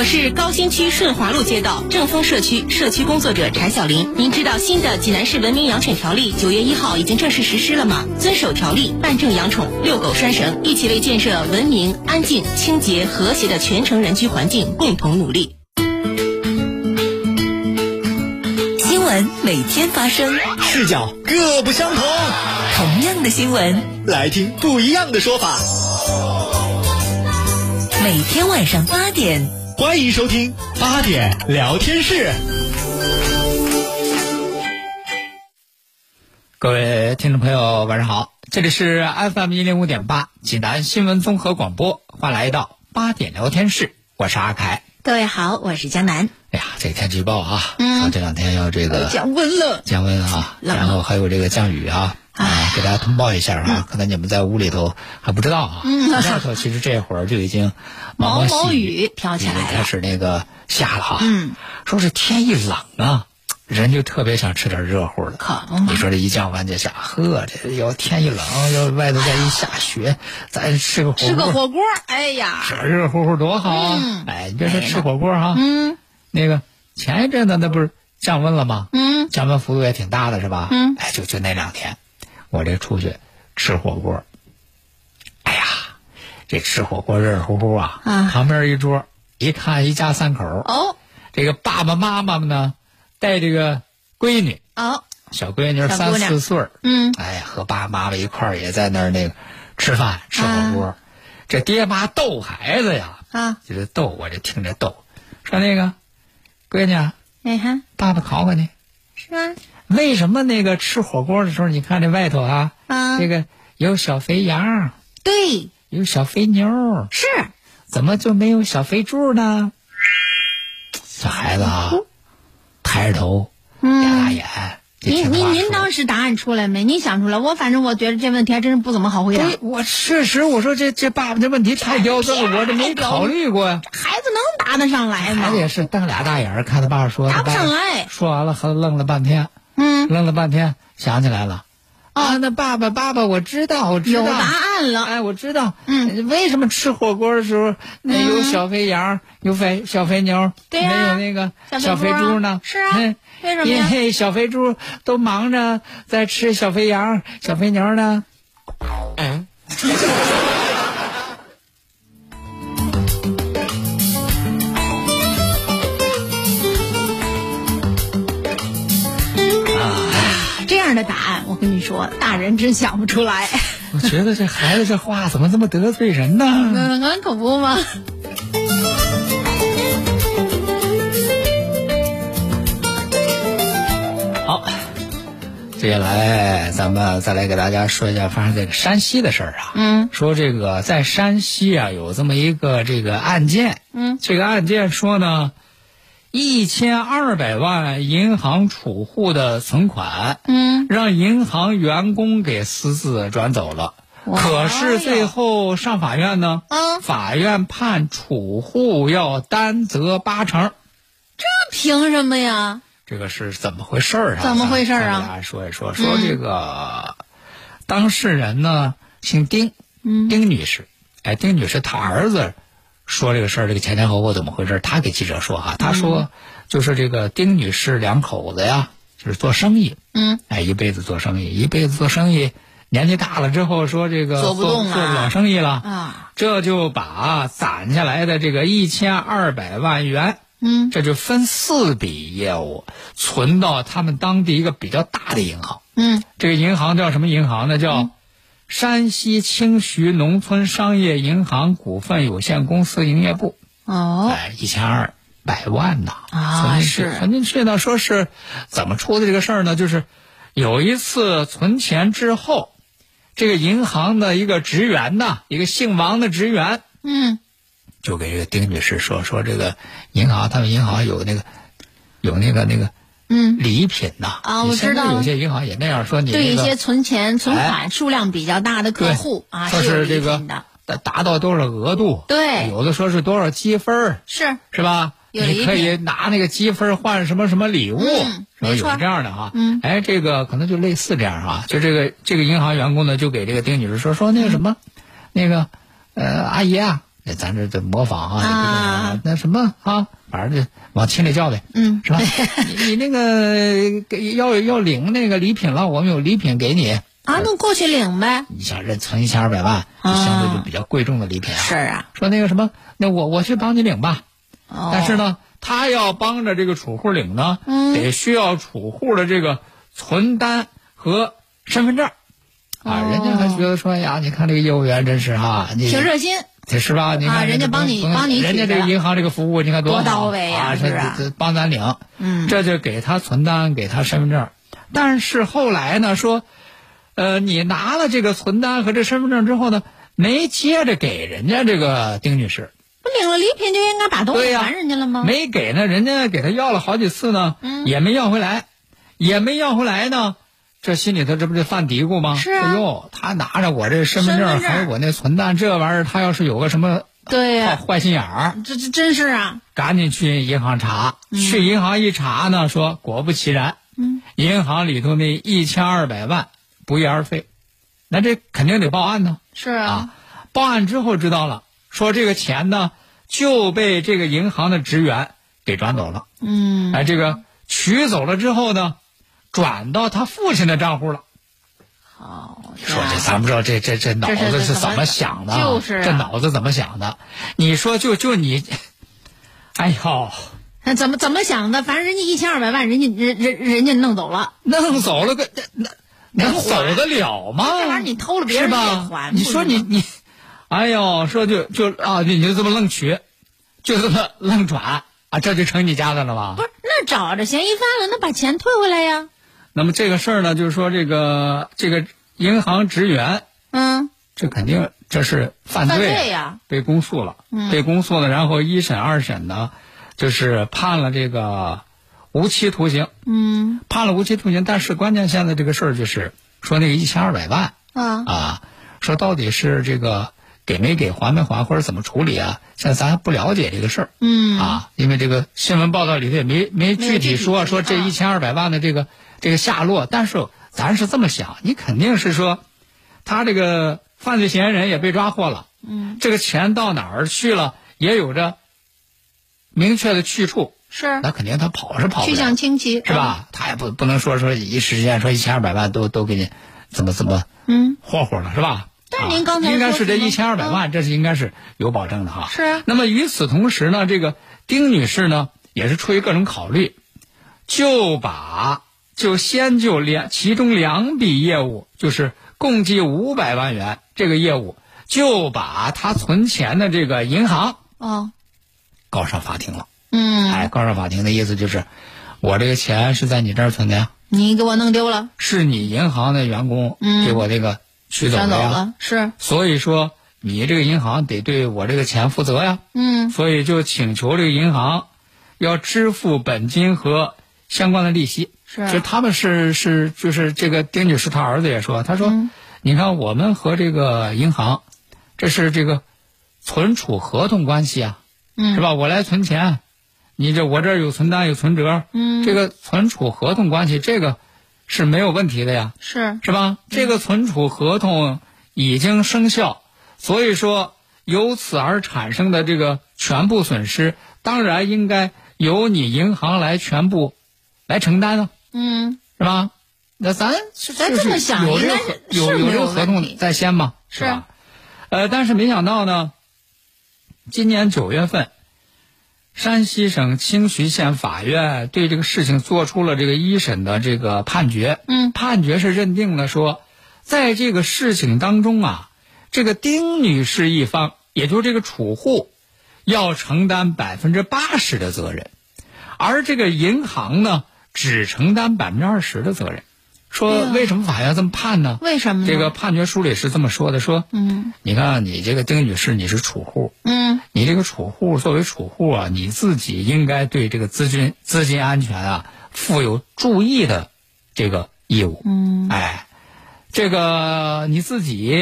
我是高新区顺华路街道正丰社区社区工作者柴小林。您知道新的济南市文明养犬条例九月一号已经正式实施了吗？遵守条例，办证养宠，遛狗拴绳，一起为建设文明、安静、清洁、和谐的全城人居环境共同努力。新闻每天发生，视角各不相同，同样的新闻，来听不一样的说法。每天晚上八点。欢迎收听八点聊天室。各位听众朋友，晚上好，这里是 FM 一零五点八济南新闻综合广播，欢迎来到八点聊天室，我是阿凯。各位好，我是江南。哎呀，这个天气预报啊，嗯，这两天要这个降温了，降温啊，然后还有这个降雨啊。啊，给大家通报一下啊，可能你们在屋里头还不知道啊。嗯，外头其实这会儿就已经毛毛雨飘起来了，开始那个下了哈。嗯，说是天一冷啊，人就特别想吃点热乎的。可你说这一降温就下，呵，这要天一冷，要外头再一下雪，咱吃个火锅。吃个火锅，哎呀，热热乎乎多好啊！哎，你别说吃火锅哈，嗯，那个前一阵子那不是降温了吗？嗯，降温幅度也挺大的是吧？嗯，哎，就就那两天。我这出去吃火锅，哎呀，这吃火锅热热乎乎啊！旁边一桌，一看一家三口哦，这个爸爸妈妈们呢带这个闺女哦，小闺女三四岁嗯，哎，和爸爸妈妈一块儿也在那儿那个吃饭吃火锅，这爹妈逗孩子呀啊，就是逗我这听着逗，说那个闺女，哎哈，爸爸考考你，是吗？为什么那个吃火锅的时候，你看这外头啊，这个有小肥羊，对，有小肥牛，是，怎么就没有小肥猪呢？小孩子啊，抬着头，嗯，眨大眼。您您您当时答案出来没？您想出来？我反正我觉得这问题还真是不怎么好回答。我确实，我说这这爸爸这问题太刁钻了，我这没考虑过呀。孩子能答得上来吗？孩子也是瞪俩大眼看他爸说。答不上来。说完了，还愣了半天。嗯，愣了半天，想起来了，啊，那爸爸，爸爸，我知道，我知道，有答案了，哎，我知道，嗯，为什么吃火锅的时候那有小肥羊，有肥小肥牛，对没有那个小肥猪呢？是啊，为什么因为小肥猪都忙着在吃小肥羊、小肥牛呢。嗯。的答案，我跟你说，大人真想不出来。我觉得这孩子这话怎么这么得罪人呢？嗯，很恐怖吗？好，接下来咱们再来给大家说一下发生这个山西的事儿啊。嗯。说这个在山西啊，有这么一个这个案件。嗯。这个案件说呢。一千二百万银行储户的存款，嗯，让银行员工给私自转走了。可是最后上法院呢，啊，法院判储户要担责八成。这凭什么呀？这个是怎么回事啊？怎么回事啊？大家说一说，说这个当事人呢，姓丁，丁女士。哎，丁女士她儿子。说这个事儿，这个前前后后怎么回事？他给记者说哈，他说就是这个丁女士两口子呀，就是做生意，嗯，哎，一辈子做生意，一辈子做生意，年纪大了之后说这个做不动了，做不了生意了啊，这就把攒下来的这个一千二百万元，嗯，这就分四笔业务存到他们当地一个比较大的银行，嗯，这个银行叫什么银行呢？叫。山西清徐农村商业银行股份有限公司营业部哦，哎，一千二百万呐啊，是存进去呢。说是怎么出的这个事儿呢？就是有一次存钱之后，这个银行的一个职员呐，一个姓王的职员，嗯就给这个丁女士说说这个银行，他们银行有那个有那个那个嗯，礼品呐啊我知道。有些银行也那样说你对一些存钱存哎。款数量比较大的客对户啊，说是这个达达到多少额度，对。有的说是多少积分儿是。是吧？你可以拿那个积分换什么什么礼物，嗯有这样的啊。嗯。哎，这个可能就类似这样啊，就这个这个银行员工呢，就给这个丁女士说说那个什么，那个呃阿姨啊，那咱这这模仿啊，那什么啊，反正就往亲里叫呗，嗯是吧？你你那个给要要领那个礼品了，我们有礼品给你。啊，那过去领呗。你想认存一千二百万，啊相对就比较贵重的礼品啊。是啊，说那个什么，那我我去帮你领吧。哦但是呢，他要帮着这个储户领呢，嗯得需要储户的这个存单和身份证。啊，哦人家还觉得说哎呀，你看这个业务员真是哈，你挺热心，这是吧？你看啊人家帮你帮你人家这个银行这个服务，你看多好到位呀啊！是啊这这帮咱领，嗯这就给他存单，给他身份证。但是后来呢，说，呃，你拿了这个存单和这身份证之后呢，没接着给人家这个丁女士，不领了礼品就应该把东西还人家了吗？没给呢，人家给他要了好几次呢，嗯也没要回来，也没要回来呢。这心里头这不是犯嘀咕吗？是啊哎呦，他拿着我这身份证还有我那存单，这玩意儿他要是有个什么对呀、坏坏心眼儿，这这真是啊，赶紧去银行查。去银行一查呢，说果不其然，嗯，银行里头那一千二百万不翼而飞，那这肯定得报案呢。是啊，啊，报案之后知道了，说这个钱呢就被这个银行的职员给转走了。嗯，哎，这个取走了之后呢，转到他父亲的账户了。好，说这咱不知道这这这脑子是怎么想的啊？就是啊这脑子怎么想的？你说就就你，哎呦，那怎么怎么想的？反正人家一千二百万，人家人人人家弄走了，弄走了个那那能走得了吗？这玩意儿你偷了别人是吧还你说你你，哎呦，说就就啊，你就这么愣取，就这么愣转啊，这就成你家的了吧不？是？那找着嫌疑犯了，那把钱退回来呀。那么这个事儿呢，就是说这个这个银行职员，嗯，这肯定这是犯罪，犯罪呀被公诉了，嗯被公诉了，然后一审二审呢，就是判了这个无期徒刑，嗯判了无期徒刑。但是关键现在这个事儿就是说那个一千二百万啊，啊，说到底是这个给没给还没还或者怎么处理啊？现在咱还不了解这个事儿。嗯啊，因为这个新闻报道里头也没没具体说说这啊一千二百万的这个这个下落，但是咱是这么想，你肯定是说，他这个犯罪嫌疑人也被抓获了，嗯，这个钱到哪儿去了，也有着明确的去处，是那肯定他跑是跑不去，向清晰是？吧？他也不不能说说一时间说一千二百万都都给你怎么怎么嗯，霍霍了，是吧？但是您刚才啊应该是这一千二百万，这是应该是有保证的哈。是啊那么与此同时呢，这个丁女士呢，也是出于各种考虑，就把就先就两其中两笔业务，就是共计五百万元这个业务，就把他存钱的这个银行哦，告上法庭了。嗯，哎，告上法庭的意思就是，我这个钱是在你这儿存的呀，你给我弄丢了，是你银行的员工嗯给我这个取走的呀。转走了，是，所以说，你这个银行得对我这个钱负责呀。嗯所以就请求这个银行要支付本金和相关的利息。是就他们是是就是这个丁女士她儿子也说，他说，嗯你看我们和这个银行，这是这个存储合同关系啊，嗯，是吧？我来存钱，你这我这儿有存单有存折，嗯这个存储合同关系这个是没有问题的呀。是，是吧？这个存储合同已经生效，所以说由此而产生的这个全部损失，当然应该由你银行来全部来承担啊，嗯是吧？那咱咱这么想有这个合有有这个合同在先嘛，是吧？呃，但是没想到呢，今年九月份，山西省清徐县法院对这个事情做出了这个一审的这个判决。嗯判决是认定了说，在这个事情当中啊，这个丁女士一方，也就是这个储户，要承担百分之八十的责任，而这个银行呢，只承担百分之二十的责任。说为什么法院这么判呢？为什么呢？这个判决书里是这么说的：说，嗯，你看你这个丁女士，你是储户，嗯，你这个储户作为储户啊，你自己应该对这个资金资金安全啊负有注意的这个义务。嗯，哎，这个你自己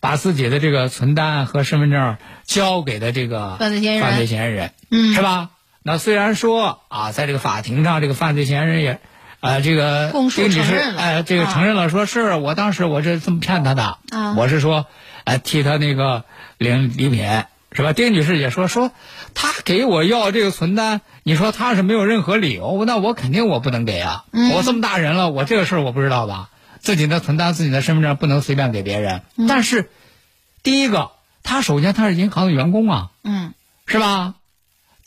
把自己的这个存单和身份证交给的这个犯罪嫌疑人犯罪嫌疑人，嗯是吧？那虽然说啊，在这个法庭上，这个犯罪嫌疑人也。啊，这个供述丁女士，承认了。哎，这个啊。承认了，说是我当时我是这么骗他的，啊。我是说，哎，替他那个领礼品，是吧？丁女士也说说，他给我要这个存单，你说他是没有任何理由，那我肯定我不能给啊，嗯。我这么大人了，我这个事儿我不知道吧？自己的存单、自己的身份证不能随便给别人，嗯。但是第一个，他首先他是银行的员工啊，嗯，是吧？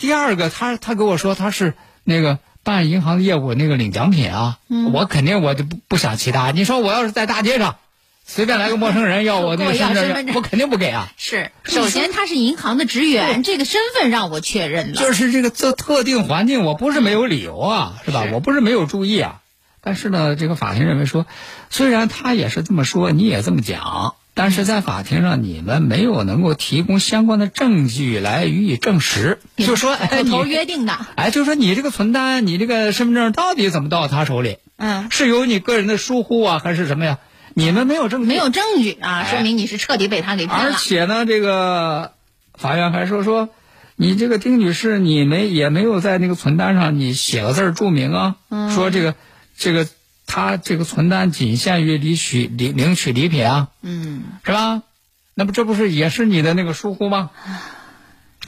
第二个，他他跟我说他是那个办银行的业务那个领奖品啊，嗯我肯定我就不不想其他。你说我要是在大街上，随便来个陌生人要我那个身份身份证我肯定不给啊。是。首先，他是银行的职员，这个身份让我确认了。就是这个这特定环境，我不是没有理由啊，是吧？是我不是没有注意啊。但是呢，这个法庭认为说，虽然他也是这么说，你也这么讲，但是在法庭上你们没有能够提供相关的证据来予以证实，就说哎口头约定的，哎，就说你这个存单，你这个身份证到底怎么到他手里？嗯，是由你个人的疏忽啊，还是什么呀？你们没有证据，没有证据啊，哎。说明你是彻底被他给骗了。而了。且呢，这个法院还说说，你这个丁女士，你没也没有在那个存单上你写个字儿注明啊，嗯。说这个这个他这个存单仅限于领取领领取礼品啊，嗯，是吧？那么这不是也是你的那个疏忽吗？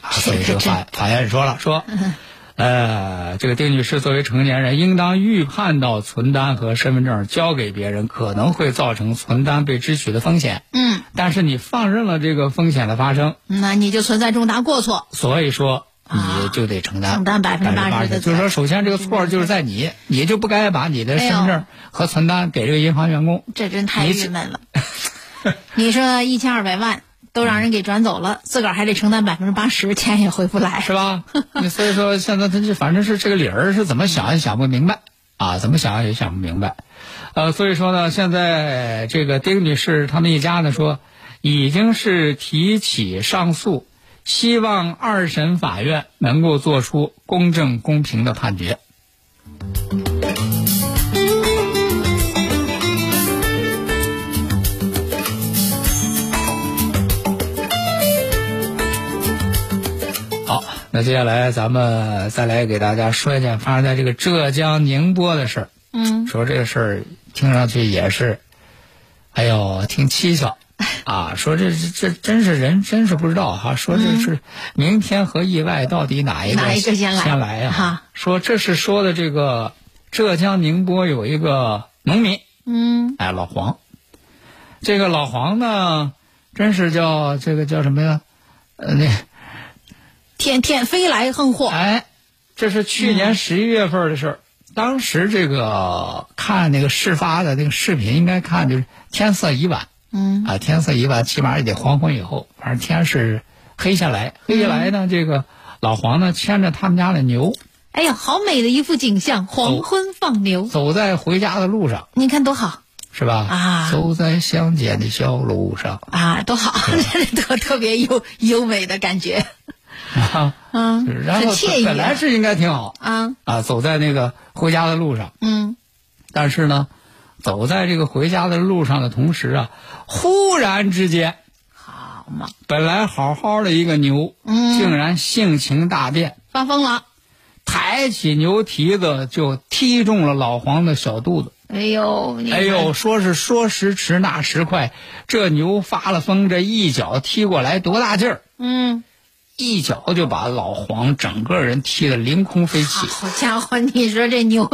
啊，所以这个法法院说了，说，呃，这个丁女士作为成年人，应当预判到存单和身份证交给别人可能会造成存单被支取的风险。嗯，但是你放任了这个风险的发生，那你就存在重大过错。所以说你就得承担承担百分之八十的责就是说，首先这个错就是在你，你就不该把你的身份证和存单给这个银行员工。这真太郁闷了。你说一千二百万都让人给转走了，自个儿还得承担百分之八十，钱也回不来。是吧？你所以说现在他就反正是这个理儿是怎么想也想不明白啊，怎么想也想不明白。呃，所以说呢，现在这个丁女士他们一家呢说，已经是提起上诉，希望二审法院能够做出公正公平的判决。好，那接下来咱们再来给大家说一件发生在这个浙江宁波的事儿。嗯，说这个事儿听上去也是，哎呦，挺蹊跷啊！说这这这真是人真是不知道哈、说这是明天和意外到底哪一个哪一个先来先来呀、哈说这是说的这个浙江宁波有一个农民，嗯，哎，老黄。这个老黄呢，真是叫这个叫什么呀？呃，那天天飞来横祸。哎，这是去年十一月份的事儿。当时这个看那个事发的那个视频，应该看就是天色已晚嗯啊，天色已晚，起码也得黄昏以后，反正天是黑下来。黑下来呢，这个老黄呢牵着他们家的牛，哎呀，好美的一幅景象，黄昏放牛，走在回家的路上，你看多好是吧？啊走在乡间的小路上啊，多好，特特别优优美的感觉 啊，嗯，然后惬意本来是应该挺好啊，啊，走在那个回家的路上。嗯，但是呢，走在这个回家的路上的同时啊，忽然之间，好嘛，本来好好的一个牛，嗯竟然性情大变，发疯了，抬起牛蹄子就踢中了老黄的小肚子。哎呦，哎呦，，说是说时迟那时快，这牛发了疯，这一脚踢过来多大劲儿，嗯，一脚就把老黄整个人踢得凌空飞起。好家伙，你说这牛，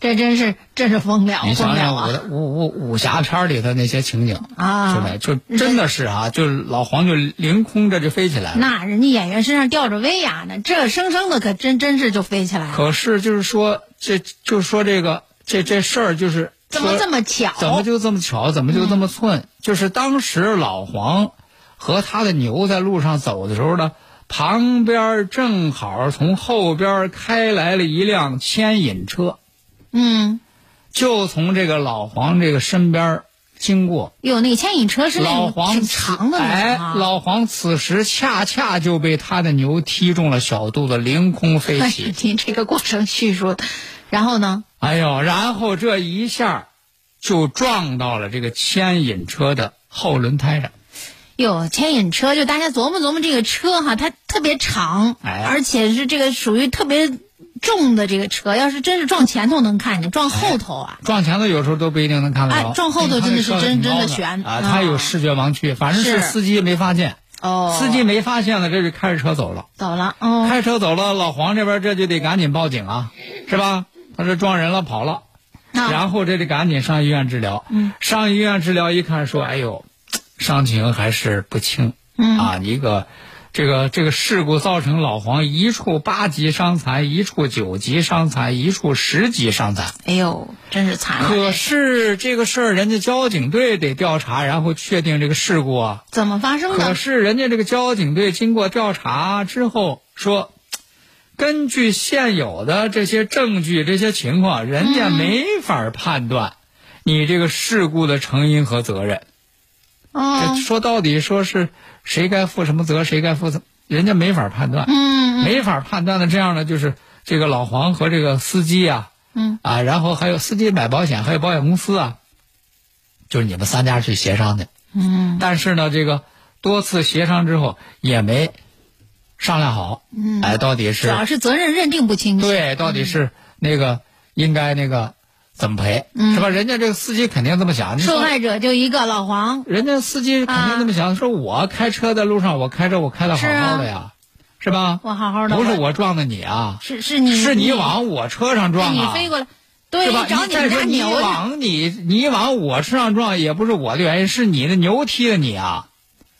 这真是真是疯了，你想想我的武武武侠片里的那些情景，啊？就真的是啊，就老黄就凌空着就飞起来了。那人家演员身上吊着威亚呢，这生生的可真真是就飞起来了，可是就是说，这就是说这个这这事儿就是怎么这么巧？怎么就这么巧，怎么就这么寸？就是当时老黄和他的牛在路上走的时候呢，旁边正好从后边开来了一辆牵引车。嗯就从这个老黄这个身边经过。哟，那个牵引车是那老黄挺长的那哎。老黄此时恰恰就被他的牛踢中了小肚子，凌空飞哎起。你这个过程叙述，然后呢？哎呦，然后这一下就撞到了这个牵引车的后轮胎上。哟，牵引车就大家琢磨琢磨这个车哈，它特别长，哎。而且是这个属于特别重的这个车，要是真是撞前头能看见，撞后头啊，撞前头有时候都不一定能看得着，哎撞后头真的是真真的悬啊，啊他有视觉盲区，反正是是。司机没发现，哦。司机没发现呢，这就开着车走了。走了，哦，开车走了，老黄这边这就得赶紧报警啊，是吧？他这撞人了，跑了，那然后这得赶紧上医院治疗。嗯，上医院治疗一看说，哎呦，伤情还是不轻。嗯啊，一个这个这个事故造成老黄一处八级伤残，一处九级伤残，一处十级伤残。哎呦，真是惨了，可是这个事儿，人家交警队得调查，然后确定这个事故啊。怎么发生的可？是人家这个交警队经过调查之后说，根据现有的这些证据、这些情况，人家没法判断你这个事故的成因和责任。哦，说到底，说是谁该负什么责，谁该负责，人家没法判断。嗯没法判断的这样呢就是这个老黄和这个司机啊，嗯啊，然后还有司机买保险，还有保险公司啊，就是你们三家去协商的。嗯但是呢，这个多次协商之后也没商量好，嗯，哎，到底是主要是责任认定不清楚。对，到底是那个应该那个怎么赔，嗯是吧？人家这个司机肯定这么想，受害者就一个老黄，人家司机肯定这么想，说我开车在路上，我开车我开的好好的呀，是吧？我好好的，不是我撞的你啊，是是你是你往我车上撞啊，你飞过来，对，是吧？找你家再说你。往你你往我车上撞，也不是我的原因，是你的牛踢的你啊，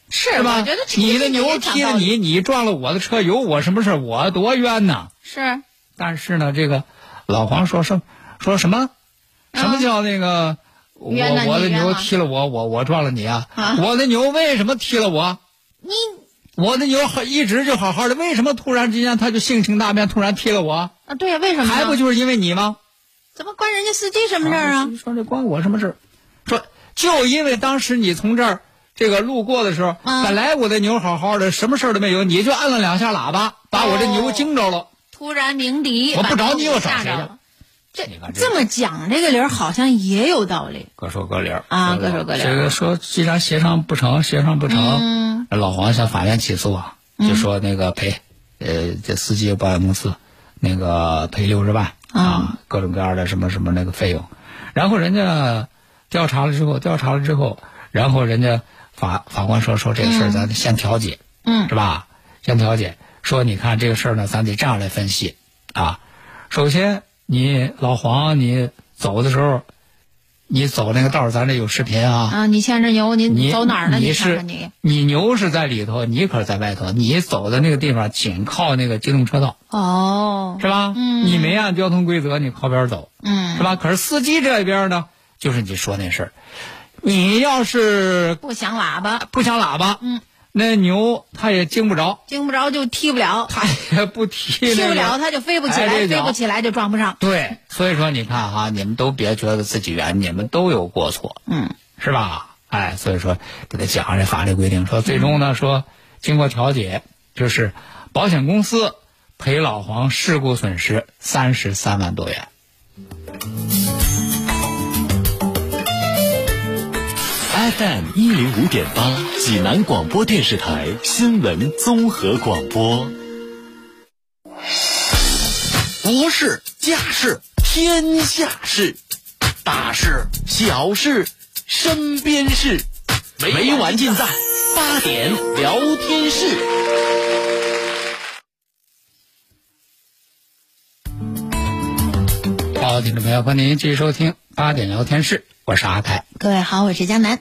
是是吧？你的牛踢的也讲道理你，你撞了我的车，有我什么事儿？我多冤呐！是但是呢，这个老黄说什说什么？什么叫那个？我我的牛踢了我，我我撞了你啊！啊我的牛为什么踢了我？你我的牛好一直就好好的，为什么突然之间它就性情大变，突然踢了我？啊，对呀，为什么？还不就是因为你吗？怎么关人家司机什么事儿啊？说这关我什么事儿？说就因为当时你从这儿这个路过的时候，嗯本来我的牛好好的，什么事儿都没有，你就按了两下喇叭，把我这牛惊着了。突然鸣笛，我不找你我找谁去。这这么讲这个理儿好像也有道理。各说各理儿啊各说各理儿这个说，既然协商不成，协商不成，嗯老黄向法院起诉啊，就说那个赔，呃，这司机保险公司那个赔六十万啊，各种各样的什么什么那个费用，然后人家调查了之后，调查了之后，然后人家法法官说说这个事儿咱得先调解，嗯是吧？先调解，说你看这个事儿呢，咱得这样来分析啊。首先，你老黄你走的时候，你走那个道儿，咱这有视频啊。啊，你牵着牛，你你走哪儿呢？看你是你。你牛是在里头，你可是在外头。你走的那个地方紧靠那个机动车道，哦，是吧？嗯你没按交通规则，你靠边走，嗯，是吧？可是司机这边呢，就是你说那事儿，你要是不响喇叭，不响喇叭，嗯，那牛它也经不着，经不着就踢不了，它也不踢、那个，踢不了它就飞不起来，哎飞不起来就撞不上。对，所以说你看哈，你们都别觉得自己冤，你们都有过错，嗯，是吧？哎，所以说给他讲这法律规定，说最终呢说经过调解，就是保险公司赔老黄事故损失三十三万多元。FM 一零五点八，济南广播电视台新闻综合广播。国事、家事、天下事，大事、小事、身边事，每晚尽在八点聊天室。好，听众朋友，欢迎您继续收听八点聊天室，我是阿凯。各位好，我是江南。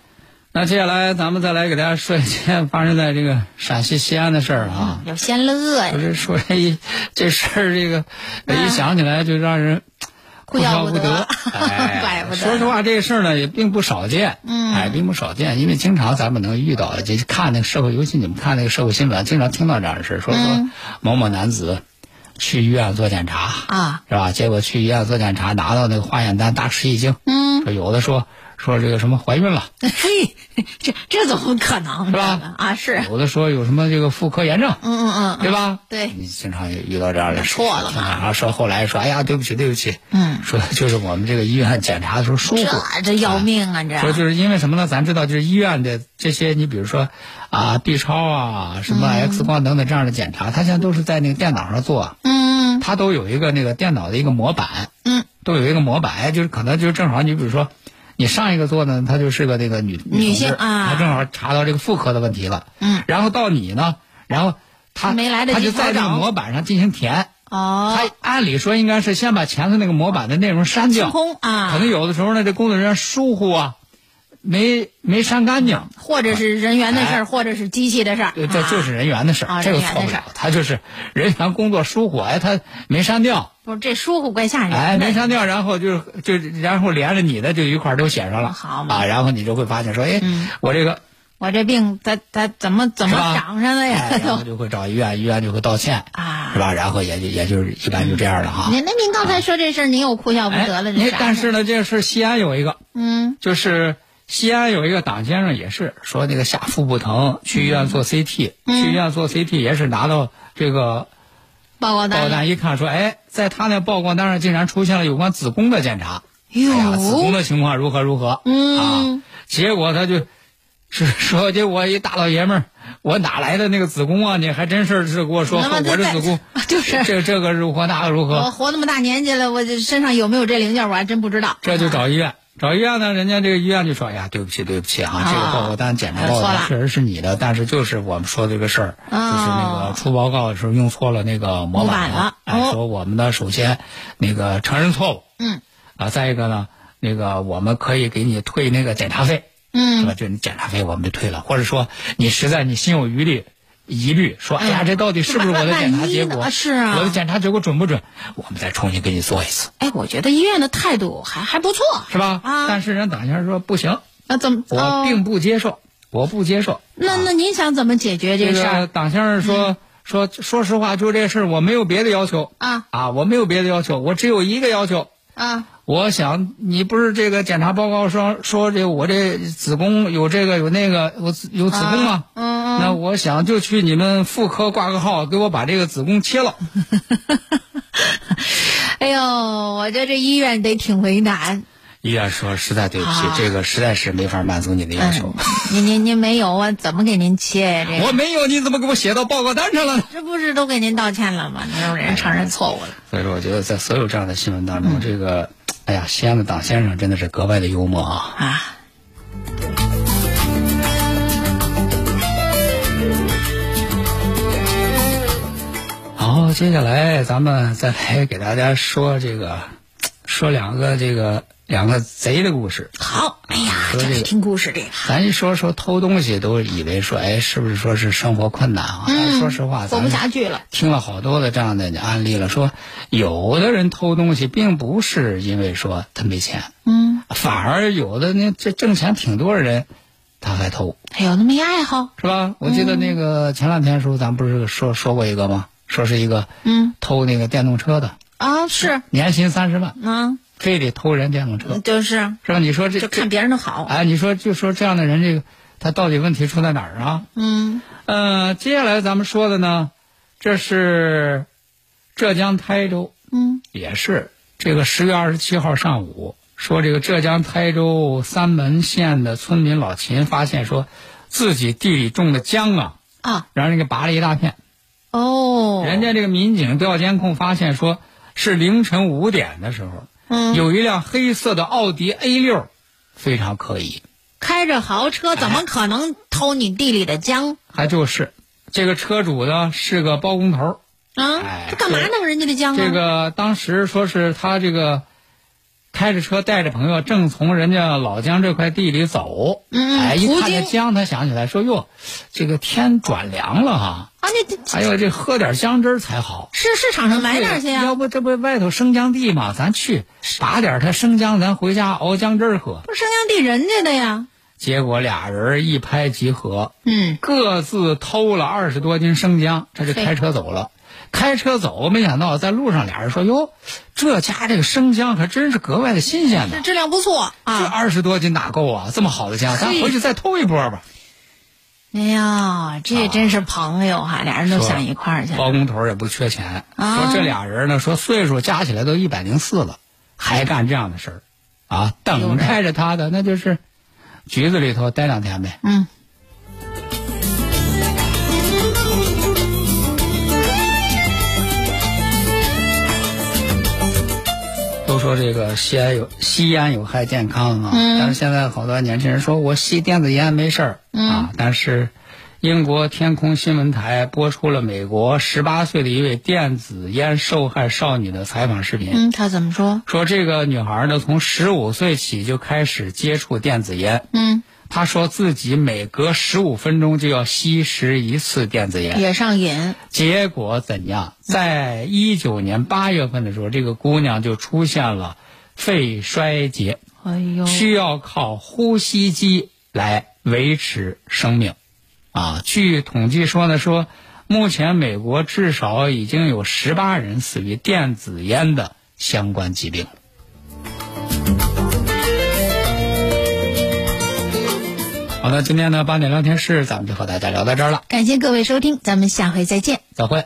那接下来咱们再来给大家说一件发生在这个陕西西安的事儿啊。有先乐呀。不，是说这一 这事儿，这个一想起来就让人哭笑不不得。哎，不得。说实话，这个事儿呢也并不少见，嗯。哎，并不少见，因为经常咱们能遇到，就看那个社会，尤其你们看那个社会新闻，经常听到这样的事儿，说说嗯。某某男子去医院做检查啊，是吧？结果去医院做检查，拿到那个化验单，大吃一惊。嗯，说有的说说这个什么怀孕了，嘿，这这怎么可能是吧？啊，是。有的说有什么这个妇科炎症，嗯嗯嗯，对吧？对，你经常遇到这样的事，错了嘛？然后说后来说，哎呀，对不起，对不起。嗯，说就是我们这个医院检查的时候疏忽，这这要命啊！这说就是因为什么呢？咱知道，就是医院的这些，你比如说啊，B 超啊，什么 X 光等等这样的检查，它现在都是在那个电脑上做。嗯，它都有一个那个电脑的一个模板。嗯，都有一个模板，哎，就是可能就是正好，你比如说，你上一个做呢，她就是个那个女女性啊，她正好查到这个妇科的问题了。嗯，然后到你呢，然后他没来得及他就在这个模板上进行填。哦，他按理说应该是先把前头那个模板的内容删掉，空啊。可能有的时候呢，这工作人员疏忽啊，没没删干净，或者是人员的事儿，或者是机器的事儿。对，这就是人员的事儿，这个错不了。他就是人员工作疏忽，哎，他没删掉。不是这疏忽怪吓人。哎，没删掉，然后就是就然后连着你的就一块都写上了。好嘛。啊，然后你就会发现说，哎，我这个。我这病，它它怎么怎么长上的呀？然后就会找医院，医院就会道歉啊，是吧？然后也就也就是一般就这样了哈。您那您刚才说这事儿，您又哭笑不得了，这但是呢，这事西安有一个，嗯，就是西安有一个党先生也是说那个下腹部疼，去医院做 CT，去医院做 CT 也是拿到这个报告单，报告单一看说，哎，在他那报告单上竟然出现了有关子宫的检查，哎呀，子宫的情况如何如何，嗯啊，结果他就。是说的我一大老爷们儿，我哪来的那个子宫啊？你还真是是跟我说我这子宫 就是这这个如何那个如何？我活那么大年纪了，我这身上有没有这零件我还真不知道。这就找医院，找医院呢，人家这个医院就说：“哎呀，对不起，对不起啊，这个报告单检查报告单确实是你的，但是就是我们说这个事儿，就是那个出报告的时候用错了那个模板了。哎，说我们呢，首先那个承认错误，嗯，啊，再一个呢，那个我们可以给你退那个检查费。”嗯，是吧？就你检查费我们就退了，或者说你实在你心有余力、疑虑，说哎呀，这到底是不是我的检查结果？是啊，我的检查结果准不准？我们再重新给你做一次。哎，我觉得医院的态度还还不错，是吧？啊，但是人党先生说不行，那怎么？我并不接受，我不接受。那那您想怎么解决这事儿？党先生说说，说实话，就这事儿，我没有别的要求啊啊，我没有别的要求，我只有一个要求啊。我想你不是这个检查报告说说这我这子宫有这个有那个我有子宫吗？嗯嗯。那我想就去你们妇科挂个号，给我把这个子宫切了。哎呦，我觉得这医院得挺为难。医院说实在对不起，这个实在是没法满足你的要求。您您您没有啊？怎么给您切呀？这我没有，你怎么给我写到报告单上了？这不是都给您道歉了吗？那人承认错误了。所以说，我觉得在所有这样的新闻当中，这个。哎呀，西安的党先生真的是格外的幽默啊！啊。好，接下来咱们再来给大家说这个，说两个这个两个贼的故事。好，哎呀，说这个听故事这个，咱一说说偷东西，都以为说，哎，是不是说是生活困难啊？嗯，说实话，活不下去了。听了好多的这样的案例了，说有的人偷东西，并不是因为说他没钱，嗯，反而有的那，这挣钱挺多人，他还偷，还有那么一爱好，是吧？我记得那个前两天时候，咱不是说说过一个吗？说是一个，嗯，偷那个电动车的啊，是年薪三十万，嗯。非得偷人电动车，就是。是吧？你说这就看别人的好，哎，你说就说这样的人，这个他到底问题出在哪儿啊？嗯，呃，接下来咱们说的呢，这是浙江台州，嗯，也是这个十月二十七号上午，说这个浙江台州三门县的村民老秦发现，说自己地里种的姜啊，啊，让人给拔了一大片，哦，人家这个民警调监控发现，说是凌晨五点的时候。嗯，有一辆黑色的奥迪 A 六，非常可疑。开着豪车，怎么可能偷你地里的姜？还就是，这个车主呢是个包工头啊，他干嘛弄人家的姜啊？这个当时说是他这个开着车带着朋友正从人家老姜这块地里走，嗯，哎，一看这姜，他想起来说哟，这个天转凉了哈。哎呦，这喝点姜汁才好。是市场上买点去呀。要不这不外头生姜地嘛？咱去拔点它生姜，咱回家熬姜汁喝。不是生姜地人家的呀。结果俩人一拍即合，嗯，各自偷了二十多斤生姜，这就开车走了。开车走，没想到在路上俩人说：“哟，这家这个生姜可真是格外的新鲜这呢。质量不错啊这啊。二十多斤哪够啊？这么好的姜，咱回去再偷一波吧。哎呀，这真是朋友哈，俩人都想一块儿去。包工头也不缺钱，啊说这俩人呢，说岁数加起来都一百零四了，还干这样的事儿，啊，等待着他的那就是局子里头待两天呗。嗯，都说这个吸烟有吸烟有害健康啊，但是现在好多年轻人说我吸电子烟没事儿、啊，但是英国天空新闻台播出了美国十八岁的一位电子烟受害少女的采访视频。嗯，她怎么说？说这个女孩呢，从十五岁起就开始接触电子烟。嗯，她说自己每隔十五分钟就要吸食一次电子烟。也上瘾。结果怎样？在一九年八月份的时候，这个姑娘就出现了肺衰竭，哎呦，需要靠呼吸机来维持生命。啊，据统计说呢，说目前美国至少已经有十八人死于电子烟的相关疾病。好的，今天呢八点聊天室，咱们就和大家聊到这儿了，感谢各位收听，咱们下回再见。再会。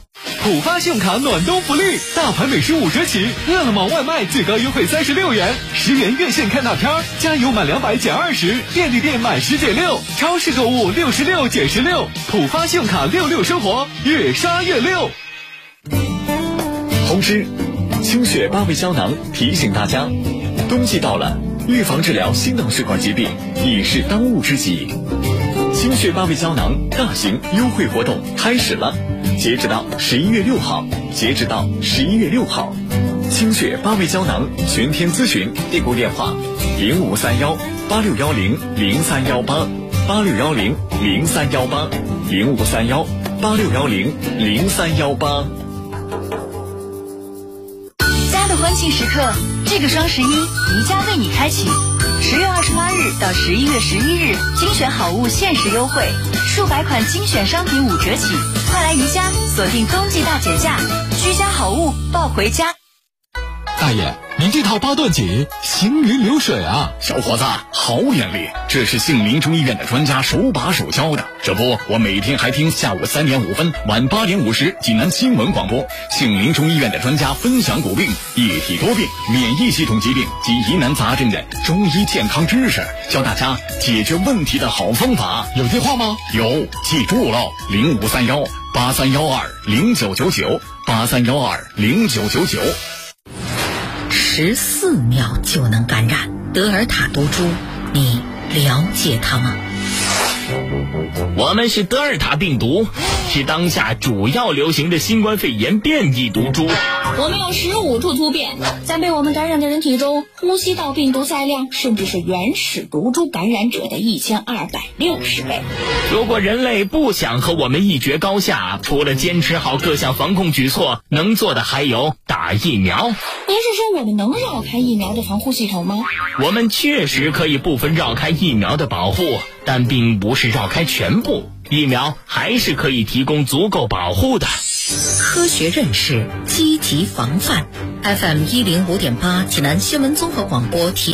浦发信用卡暖冬福利，大盘美食五折起，饿了么外卖最高优惠三十六元，十元院线看大片儿，加油满两百减二十，便利店满十减六，超市购物六十六减十六，浦发信用卡六六生活，越刷越六。通知：清血八味胶囊提醒大家，冬季到了，预防治疗心脑血管疾病已是当务之急。清血八味胶囊大型优惠活动开始了，截止到十一月六号，截止到十一月六号，清血八味胶囊全天咨询订购电话：零五三幺八六幺零零三幺八八六幺零零三幺八零五三幺八六幺零零三幺八。家的欢庆时刻，这个双十一，宜家为你开启。十月二十八日到十一月十一日，精选好物限时优惠，数百款精选商品五折起，快来宜家锁定冬季大减价，居家好物抱回家。大爷，您这套八段锦行云流水啊！小伙子，好眼力！这是杏林中医院的专家手把手教的。这不，我每天还听下午三点五分、晚八点五十济南新闻广播，杏林中医院的专家分享骨病、一体多病、免疫系统疾病及疑难杂症的中医健康知识，教大家解决问题的好方法。有电话吗？有，记住喽，零五三幺八三幺二零九九九八三幺二零九九九。十四秒就能感染德尔塔毒株，你了解它吗？我们是德尔塔病毒，是当下主要流行的新冠肺炎变异毒株。我们有十五处突变，在被我们感染的人体中，呼吸道病毒载量甚至是原始毒株感染者的一千二百六十倍。如果人类不想和我们一决高下，除了坚持好各项防控举措，能做的还有打疫苗。您是说我们能绕开疫苗的防护系统吗？我们确实可以部分绕开疫苗的保护，但并不是绕开全部。疫苗还是可以提供足够保护的。科学认识，积极防范。FM 一零五点八，济南新闻综合广播提。